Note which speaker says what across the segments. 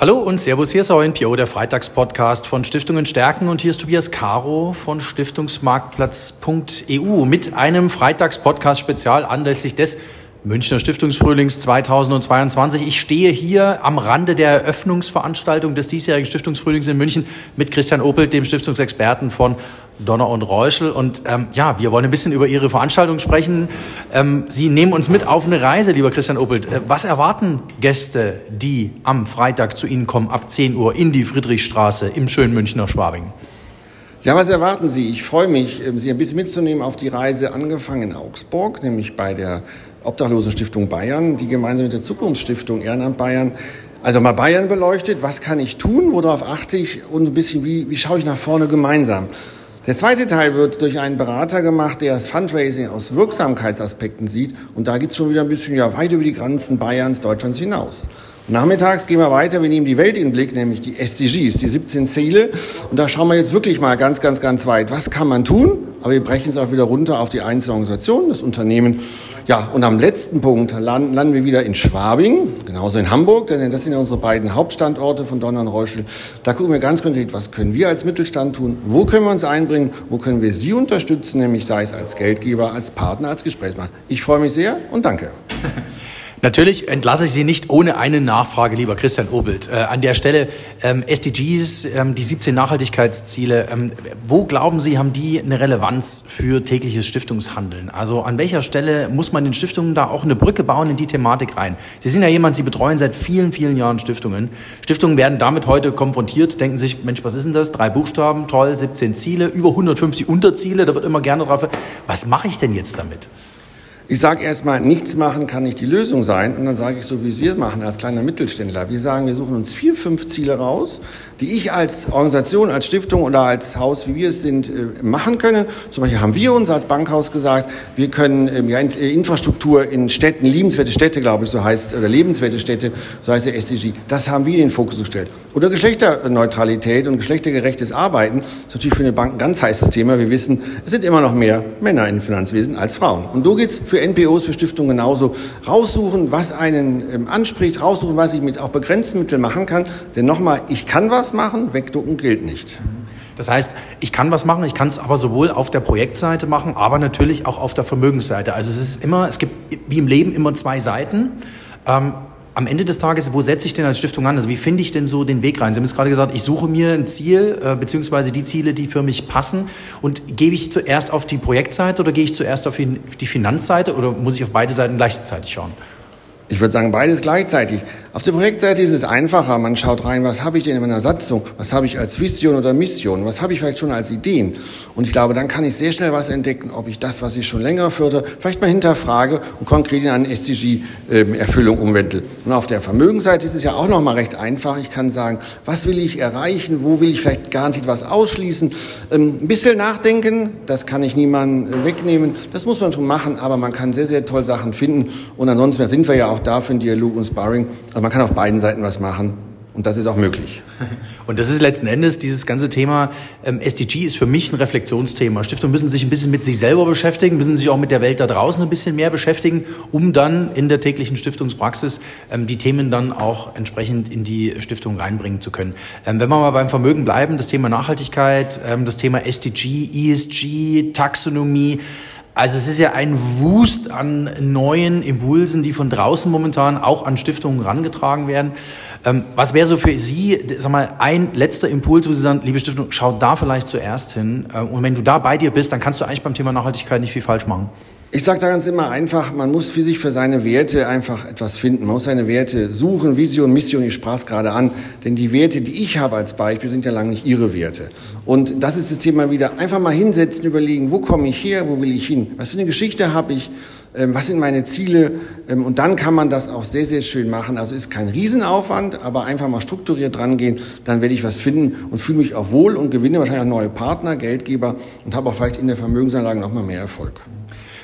Speaker 1: Hallo und Servus, hier ist euer NPO, der Freitagspodcast von Stiftungen Stärken. Und hier ist Tobias Caro von Stiftungsmarktplatz.eu mit einem Freitagspodcast-Spezial anlässlich des Münchner Stiftungsfrühlings 2022. Ich stehe hier am Rande der Eröffnungsveranstaltung des diesjährigen Stiftungsfrühlings in München mit Christian Opelt, dem Stiftungsexperten von Donner und Reuschel. Und ähm, ja, wir wollen ein bisschen über Ihre Veranstaltung sprechen. Ähm, Sie nehmen uns mit auf eine Reise, lieber Christian Opelt. Äh, was erwarten Gäste, die am Freitag zu Ihnen kommen, ab 10 Uhr in die Friedrichstraße im schönen Münchner Schwabing?
Speaker 2: Ja, was erwarten Sie? Ich freue mich, ähm, Sie ein bisschen mitzunehmen auf die Reise angefangen in Augsburg, nämlich bei der Obdachlose Stiftung Bayern, die gemeinsam mit der Zukunftsstiftung Ehrenamt Bayern also mal Bayern beleuchtet, was kann ich tun, worauf achte ich und ein bisschen, wie, wie schaue ich nach vorne gemeinsam. Der zweite Teil wird durch einen Berater gemacht, der das Fundraising aus Wirksamkeitsaspekten sieht. Und da geht es schon wieder ein bisschen ja, weit über die Grenzen Bayerns, Deutschlands hinaus. Nachmittags gehen wir weiter, wir nehmen die Welt in den Blick, nämlich die SDGs, die 17 Ziele. Und da schauen wir jetzt wirklich mal ganz, ganz, ganz weit. Was kann man tun? Aber wir brechen es auch wieder runter auf die einzelnen Organisationen, das Unternehmen. Ja, und am letzten Punkt landen, landen wir wieder in Schwabing, genauso in Hamburg, denn das sind ja unsere beiden Hauptstandorte von Donner und Reuschel. Da gucken wir ganz konkret, was können wir als Mittelstand tun? Wo können wir uns einbringen? Wo können wir Sie unterstützen? Nämlich sei es als Geldgeber, als Partner, als Gesprächspartner. Ich freue mich sehr und danke.
Speaker 1: Natürlich entlasse ich Sie nicht ohne eine Nachfrage, lieber Christian Obelt. Äh, an der Stelle ähm, SDGs, ähm, die 17 Nachhaltigkeitsziele, ähm, wo glauben Sie, haben die eine Relevanz für tägliches Stiftungshandeln? Also an welcher Stelle muss man den Stiftungen da auch eine Brücke bauen in die Thematik rein? Sie sind ja jemand, Sie betreuen seit vielen, vielen Jahren Stiftungen. Stiftungen werden damit heute konfrontiert, denken sich, Mensch, was ist denn das? Drei Buchstaben, toll, 17 Ziele, über 150 Unterziele, da wird immer gerne drauf. Was mache ich denn jetzt damit?
Speaker 2: Ich sage erstmal, nichts machen kann nicht die Lösung sein. Und dann sage ich so, wie wir es machen als kleiner Mittelständler. Wir sagen, wir suchen uns vier, fünf Ziele raus, die ich als Organisation, als Stiftung oder als Haus, wie wir es sind, äh, machen können. Zum Beispiel haben wir uns als Bankhaus gesagt, wir können ähm, ja, äh, Infrastruktur in Städten, liebenswerte Städte, glaube ich, so heißt, oder lebenswerte Städte, so heißt der SDG. Das haben wir in den Fokus gestellt. Oder Geschlechterneutralität und geschlechtergerechtes Arbeiten. Ist natürlich für eine Bank ein ganz heißes Thema. Wir wissen, es sind immer noch mehr Männer im Finanzwesen als Frauen. Und so geht's für NPOs, für Stiftungen genauso. Raussuchen, was einen ähm, anspricht, raussuchen, was ich mit auch begrenzten Mitteln machen kann. Denn nochmal, ich kann was machen, wegducken gilt nicht.
Speaker 1: Das heißt, ich kann was machen, ich kann es aber sowohl auf der Projektseite machen, aber natürlich auch auf der Vermögensseite. Also es ist immer, es gibt wie im Leben immer zwei Seiten. Ähm, am Ende des Tages, wo setze ich denn als Stiftung an? Also wie finde ich denn so den Weg rein? Sie haben jetzt gerade gesagt, ich suche mir ein Ziel, äh, beziehungsweise die Ziele, die für mich passen. Und gebe ich zuerst auf die Projektseite oder gehe ich zuerst auf die Finanzseite oder muss ich auf beide Seiten gleichzeitig schauen?
Speaker 2: Ich würde sagen, beides gleichzeitig. Auf der Projektseite ist es einfacher. Man schaut rein, was habe ich denn in meiner Satzung? Was habe ich als Vision oder Mission? Was habe ich vielleicht schon als Ideen? Und ich glaube, dann kann ich sehr schnell was entdecken, ob ich das, was ich schon länger fördere, vielleicht mal hinterfrage und konkret in eine SDG-Erfüllung umwandle. Und auf der Vermögensseite ist es ja auch noch mal recht einfach. Ich kann sagen, was will ich erreichen? Wo will ich vielleicht garantiert was ausschließen? Ähm, ein bisschen nachdenken, das kann ich niemandem wegnehmen. Das muss man schon machen, aber man kann sehr, sehr toll Sachen finden. Und ansonsten sind wir ja auch auch da für einen Dialog und Sparring. Also man kann auf beiden Seiten was machen. Und das ist auch möglich.
Speaker 1: Und das ist letzten Endes dieses ganze Thema, ähm, SDG ist für mich ein Reflexionsthema. Stiftungen müssen sich ein bisschen mit sich selber beschäftigen, müssen sich auch mit der Welt da draußen ein bisschen mehr beschäftigen, um dann in der täglichen Stiftungspraxis ähm, die Themen dann auch entsprechend in die Stiftung reinbringen zu können. Ähm, wenn wir mal beim Vermögen bleiben, das Thema Nachhaltigkeit, ähm, das Thema SDG, ESG, Taxonomie, also es ist ja ein Wust an neuen Impulsen, die von draußen momentan auch an Stiftungen rangetragen werden. Ähm, was wäre so für Sie, sag mal, ein letzter Impuls, wo Sie sagen, liebe Stiftung, schau da vielleicht zuerst hin. Ähm, und wenn du da bei dir bist, dann kannst du eigentlich beim Thema Nachhaltigkeit nicht viel falsch machen.
Speaker 2: Ich sage da ganz immer einfach, man muss für sich, für seine Werte einfach etwas finden. Man muss seine Werte suchen, Vision, Mission, ich sprach es gerade an. Denn die Werte, die ich habe als Beispiel, sind ja lange nicht Ihre Werte. Und das ist das Thema wieder. Einfach mal hinsetzen, überlegen, wo komme ich her, wo will ich hin? Was für eine Geschichte habe ich? Ähm, was sind meine Ziele? Ähm, und dann kann man das auch sehr, sehr schön machen. Also ist kein Riesenaufwand, aber einfach mal strukturiert drangehen. Dann werde ich was finden und fühle mich auch wohl und gewinne wahrscheinlich auch neue Partner, Geldgeber und habe auch vielleicht in der Vermögensanlage noch mal mehr Erfolg.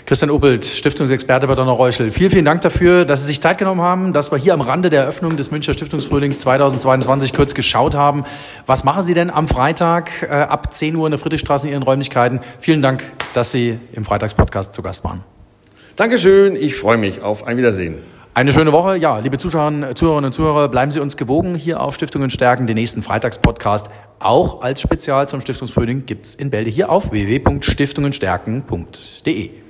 Speaker 1: Christian Uppelt, Stiftungsexperte bei Donner Reuschel. Vielen, vielen Dank dafür, dass Sie sich Zeit genommen haben, dass wir hier am Rande der Eröffnung des Münchner Stiftungsfrühlings 2022 kurz geschaut haben. Was machen Sie denn am Freitag äh, ab 10 Uhr in der Friedrichstraße in Ihren Räumlichkeiten? Vielen Dank, dass Sie im Freitagspodcast zu Gast waren.
Speaker 2: Dankeschön, ich freue mich auf ein Wiedersehen.
Speaker 1: Eine schöne Woche. Ja, liebe Zuschauerinnen, Zuhörerinnen und Zuhörer, bleiben Sie uns gewogen hier auf Stiftungen stärken. Den nächsten Freitagspodcast auch als Spezial zum Stiftungsfrühling gibt's in Bälde hier auf www.stiftungenstärken.de.